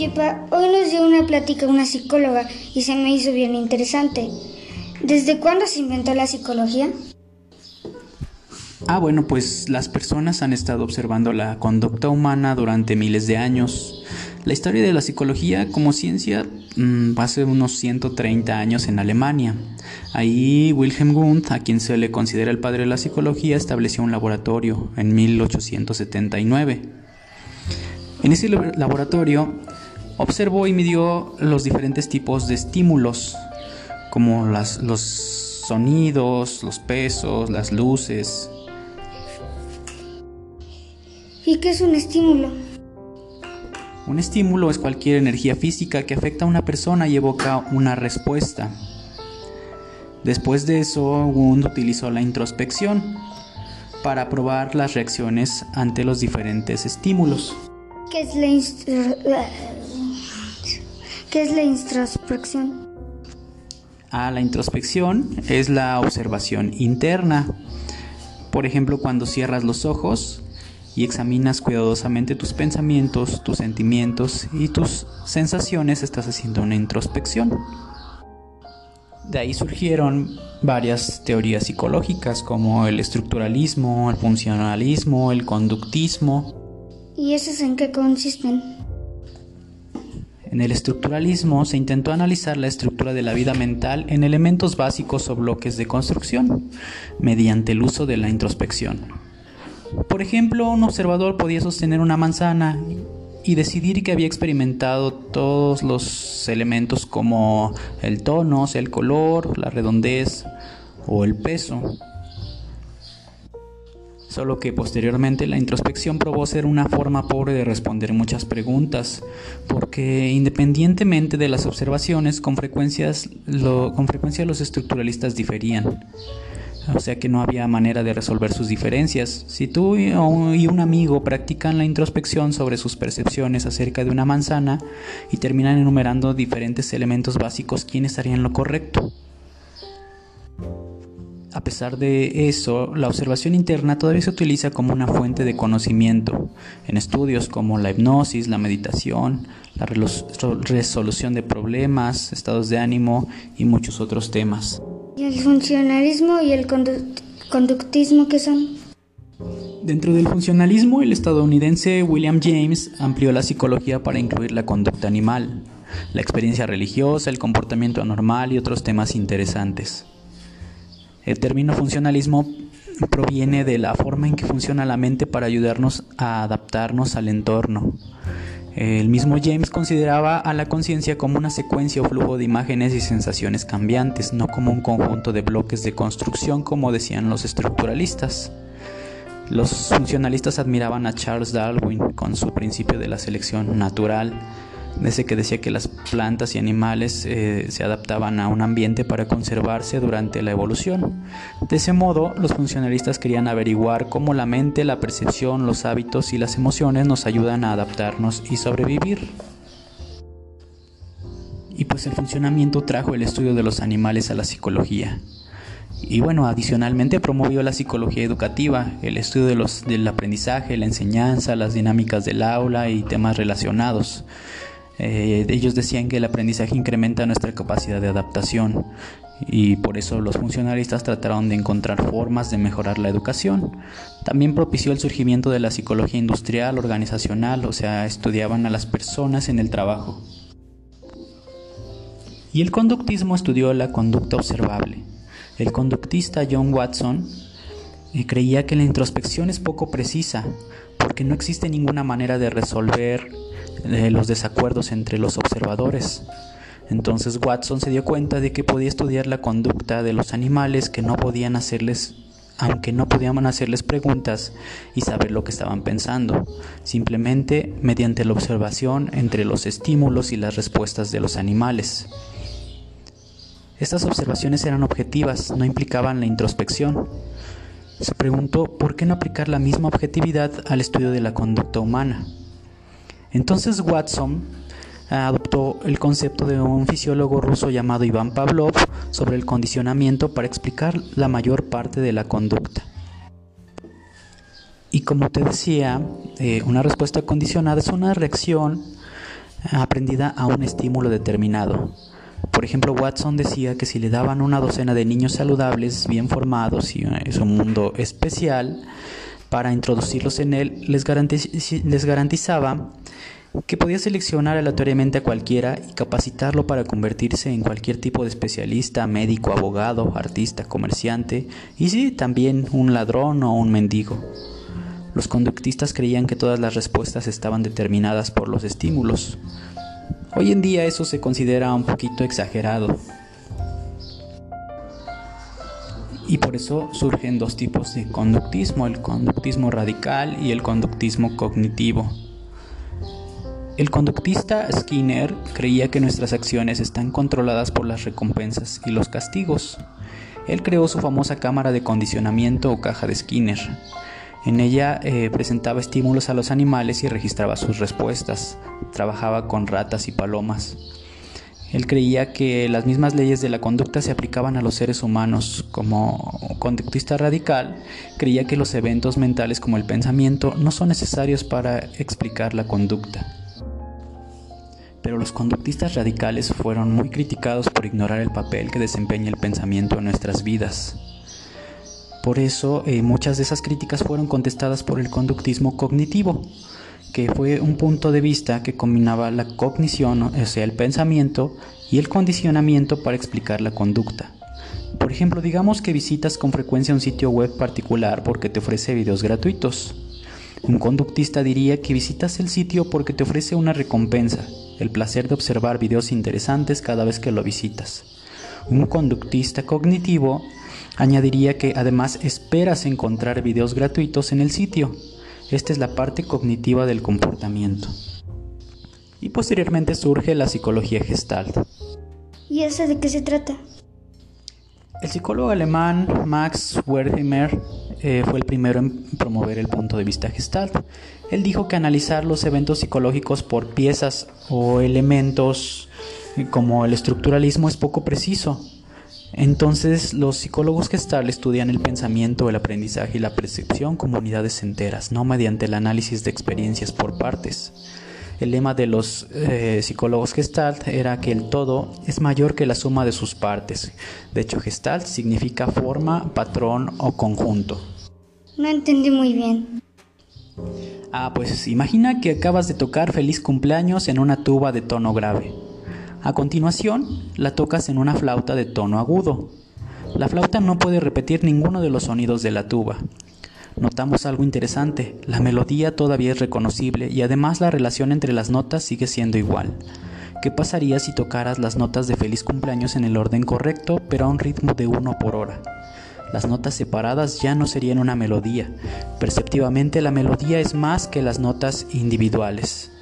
Hoy nos dio una plática una psicóloga y se me hizo bien interesante. ¿Desde cuándo se inventó la psicología? Ah, bueno, pues las personas han estado observando la conducta humana durante miles de años. La historia de la psicología como ciencia mmm, hace unos 130 años en Alemania. Ahí Wilhelm Wundt, a quien se le considera el padre de la psicología, estableció un laboratorio en 1879. En ese laboratorio observó y midió los diferentes tipos de estímulos, como las, los sonidos, los pesos, las luces. ¿Y qué es un estímulo? Un estímulo es cualquier energía física que afecta a una persona y evoca una respuesta. Después de eso, Wundt utilizó la introspección para probar las reacciones ante los diferentes estímulos. ¿Qué es la, ¿Qué es la introspección? Ah, la introspección es la observación interna. Por ejemplo, cuando cierras los ojos y examinas cuidadosamente tus pensamientos, tus sentimientos y tus sensaciones, estás haciendo una introspección. De ahí surgieron varias teorías psicológicas como el estructuralismo, el funcionalismo, el conductismo. ¿Y esos en qué consisten? En el estructuralismo se intentó analizar la estructura de la vida mental en elementos básicos o bloques de construcción, mediante el uso de la introspección. Por ejemplo, un observador podía sostener una manzana y decidir que había experimentado todos los elementos como el tono, el color, la redondez o el peso. Solo que posteriormente la introspección probó ser una forma pobre de responder muchas preguntas, porque independientemente de las observaciones, con, frecuencia los estructuralistas diferían o sea que no había manera de resolver sus diferencias. Si tú y un amigo practican la introspección sobre sus percepciones acerca de una manzana y terminan enumerando diferentes elementos básicos, ¿quién estaría en lo correcto? A pesar de eso, la observación interna todavía se utiliza como una fuente de conocimiento en estudios como la hipnosis, la meditación, la resolución de problemas, estados de ánimo y muchos otros temas. ¿Y el funcionalismo y el conductismo qué son? Dentro del funcionalismo, el estadounidense William James amplió la psicología para incluir la conducta animal, la experiencia religiosa, el comportamiento anormal y otros temas interesantes. El término funcionalismo proviene de la forma en que funciona la mente para ayudarnos a adaptarnos al entorno. El mismo James consideraba a la conciencia como una secuencia o flujo de imágenes y sensaciones cambiantes, no como un conjunto de bloques de construcción como decían los estructuralistas. Los funcionalistas admiraban a Charles Darwin con su principio de la selección natural, ese que decía que las plantas y animales eh, se adaptaban a un ambiente para conservarse durante la evolución. De ese modo, los funcionalistas querían averiguar cómo la mente, la percepción, los hábitos y las emociones nos ayudan a adaptarnos y sobrevivir. Y pues el funcionamiento trajo el estudio de los animales a la psicología. Y bueno, adicionalmente promovió la psicología educativa, el estudio de los, del aprendizaje, la enseñanza, las dinámicas del aula y temas relacionados. Eh, ellos decían que el aprendizaje incrementa nuestra capacidad de adaptación y por eso los funcionalistas trataron de encontrar formas de mejorar la educación. También propició el surgimiento de la psicología industrial, organizacional, o sea, estudiaban a las personas en el trabajo. Y el conductismo estudió la conducta observable. El conductista John Watson eh, creía que la introspección es poco precisa, porque no existe ninguna manera de resolver los desacuerdos entre los observadores. Entonces Watson se dio cuenta de que podía estudiar la conducta de los animales que no podían hacerles aunque no podían hacerles preguntas y saber lo que estaban pensando, simplemente mediante la observación entre los estímulos y las respuestas de los animales. Estas observaciones eran objetivas, no implicaban la introspección. Se preguntó por qué no aplicar la misma objetividad al estudio de la conducta humana. Entonces Watson adoptó el concepto de un fisiólogo ruso llamado Iván Pavlov sobre el condicionamiento para explicar la mayor parte de la conducta. Y como te decía, eh, una respuesta condicionada es una reacción aprendida a un estímulo determinado. Por ejemplo, Watson decía que si le daban una docena de niños saludables, bien formados y es un mundo especial, para introducirlos en él, les, garantizaba que podía seleccionar aleatoriamente a cualquiera y capacitarlo para convertirse en cualquier tipo de especialista, médico, abogado, artista, comerciante y sí, también un ladrón o un mendigo. Los conductistas creían que todas las respuestas estaban determinadas por los estímulos. Hoy en día eso se considera un poquito exagerado. Y por eso surgen dos tipos de conductismo, el conductismo radical y el conductismo cognitivo. El conductista Skinner creía que nuestras acciones están controladas por las recompensas y los castigos. Él creó su famosa cámara de condicionamiento o caja de Skinner. En ella eh, presentaba estímulos a los animales y registraba sus respuestas. Trabajaba con ratas y palomas. Él creía que las mismas leyes de la conducta se aplicaban a los seres humanos. Como conductista radical, creía que los eventos mentales como el pensamiento no son necesarios para explicar la conducta pero los conductistas radicales fueron muy criticados por ignorar el papel que desempeña el pensamiento en nuestras vidas. Por eso eh, muchas de esas críticas fueron contestadas por el conductismo cognitivo, fue un punto de vista que combinaba la cognición, o sea, el pensamiento, y el condicionamiento para explicar la conducta. Por ejemplo, digamos que visitas con frecuencia un sitio web particular porque te ofrece videos gratuitos. Un conductista diría que visitas el sitio porque te ofrece una recompensa, el placer de observar videos interesantes cada vez que lo visitas. Un conductista cognitivo añadiría que además esperas encontrar videos gratuitos en el sitio. Esta es la parte cognitiva del comportamiento. Y posteriormente surge la psicología gestalt. ¿Y eso de qué se trata? El psicólogo alemán Max Wertheimer eh, fue el primero en promover el punto de vista gestalt. Él dijo que analizar los eventos psicológicos por piezas o elementos eh, como el estructuralismo es poco preciso. Entonces los psicólogos gestalt estudian el pensamiento, el aprendizaje y la percepción como unidades enteras, no mediante el análisis de experiencias por partes. El lema de los eh, psicólogos Gestalt era que el todo es mayor que la suma de sus partes. De hecho, Gestalt significa forma, patrón o conjunto. No entendí muy bien. Ah, pues imagina que acabas de tocar feliz cumpleaños en una tuba de tono grave. A continuación, la tocas en una flauta de tono agudo. La flauta no puede repetir ninguno de los sonidos de la tuba, notamos algo interesante. La melodía todavía es reconocible y además la relación entre las notas sigue siendo igual. ¿Qué pasaría si tocaras las notas de feliz cumpleaños en el orden correcto, pero a un ritmo de uno por hora? Las notas separadas ya no serían una melodía. Perceptivamente la melodía es más que las notas individuales.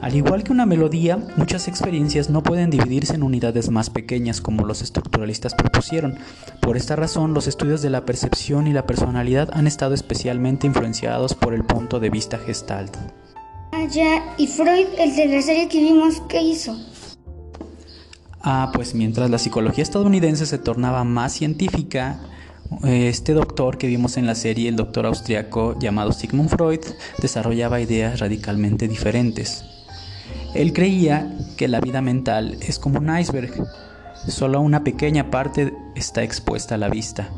Al igual que una melodía, muchas experiencias no pueden dividirse en unidades más pequeñas como los estructuralistas propusieron. Por esta razón, los estudios de la percepción y la personalidad han estado especialmente influenciados por el punto de vista gestalt. Ah, ya, ¿y Freud, el de la serie que vimos, qué hizo? Ah, pues mientras la psicología estadounidense se tornaba más científica, este doctor que vimos en la serie, el doctor austriaco llamado Sigmund Freud, desarrollaba ideas radicalmente diferentes. Él creía que la vida mental es como un iceberg, solo una pequeña parte está expuesta a la vista.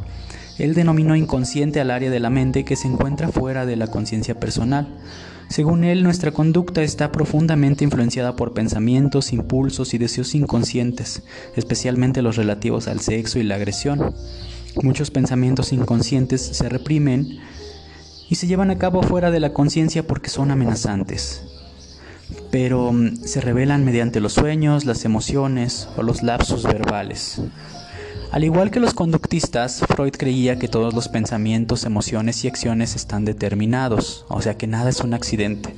Él denominó inconsciente al área de la mente que se encuentra fuera de la conciencia personal. Según él, nuestra conducta está profundamente influenciada por pensamientos, impulsos y deseos inconscientes, especialmente los relativos al sexo y la agresión. Muchos pensamientos inconscientes se reprimen y se llevan a cabo fuera de la conciencia porque son amenazantes pero mm, se revelan mediante los sueños, las emociones o los lapsos verbales. Al igual que los conductistas, Freud creía que todos los pensamientos, emociones y acciones están determinados, o sea que nada es un accidente.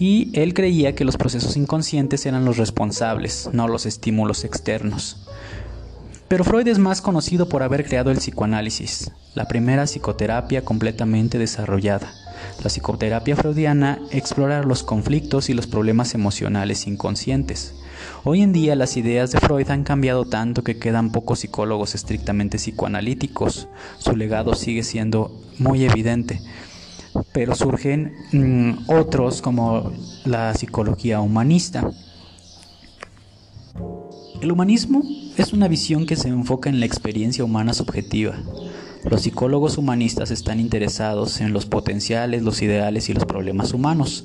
Y él creía que los procesos inconscientes eran los responsables, no los estímulos externos. Pero Freud es más conocido por haber creado el psicoanálisis, la primera psicoterapia completamente desarrollada. La psicoterapia freudiana explora los conflictos y los problemas emocionales inconscientes. Hoy en día las ideas de Freud han cambiado tanto que quedan pocos psicólogos estrictamente psicoanalíticos. Su legado sigue siendo muy evidente. pero surgen mm, otros como la psicología humanista. El humanismo es una visión que se enfoca en la experiencia humana subjetiva. Los psicólogos humanistas están interesados en los potenciales, los ideales y los problemas humanos.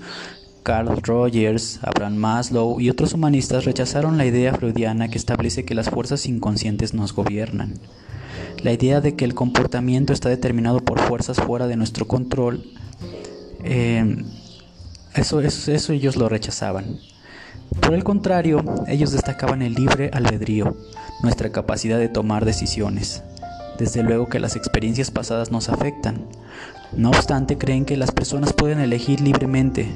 Carl Rogers, Abraham Maslow y otros humanistas rechazaron la idea freudiana que establece que las fuerzas inconscientes nos gobiernan. La idea de que el comportamiento está determinado por fuerzas fuera de nuestro control, eh, eso, eso ellos lo rechazaban. Por el contrario, ellos destacaban el libre albedrío, nuestra capacidad de tomar decisiones. Desde luego que las experiencias pasadas nos afectan. No obstante, creen que las personas pueden elegir libremente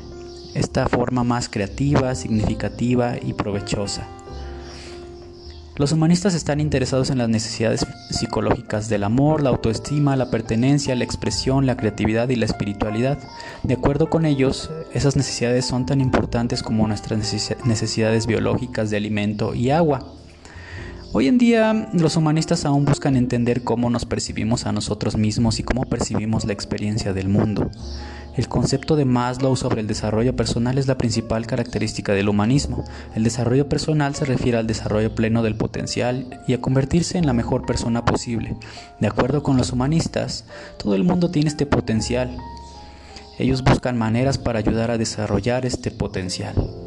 esta forma más creativa, significativa y provechosa. Los humanistas están interesados en las necesidades psicológicas del amor, la autoestima, la pertenencia, la expresión, la creatividad y la espiritualidad. De acuerdo con ellos, esas necesidades son tan importantes como nuestras necesidades biológicas de alimento y agua. Hoy en día los humanistas aún buscan entender cómo nos percibimos a nosotros mismos y cómo percibimos la experiencia del mundo. El concepto de Maslow sobre el desarrollo personal es la principal característica del humanismo. El desarrollo personal se refiere al desarrollo pleno del potencial y a convertirse en la mejor persona posible. De acuerdo con los humanistas, todo el mundo tiene este potencial. Ellos buscan maneras para ayudar a desarrollar este potencial.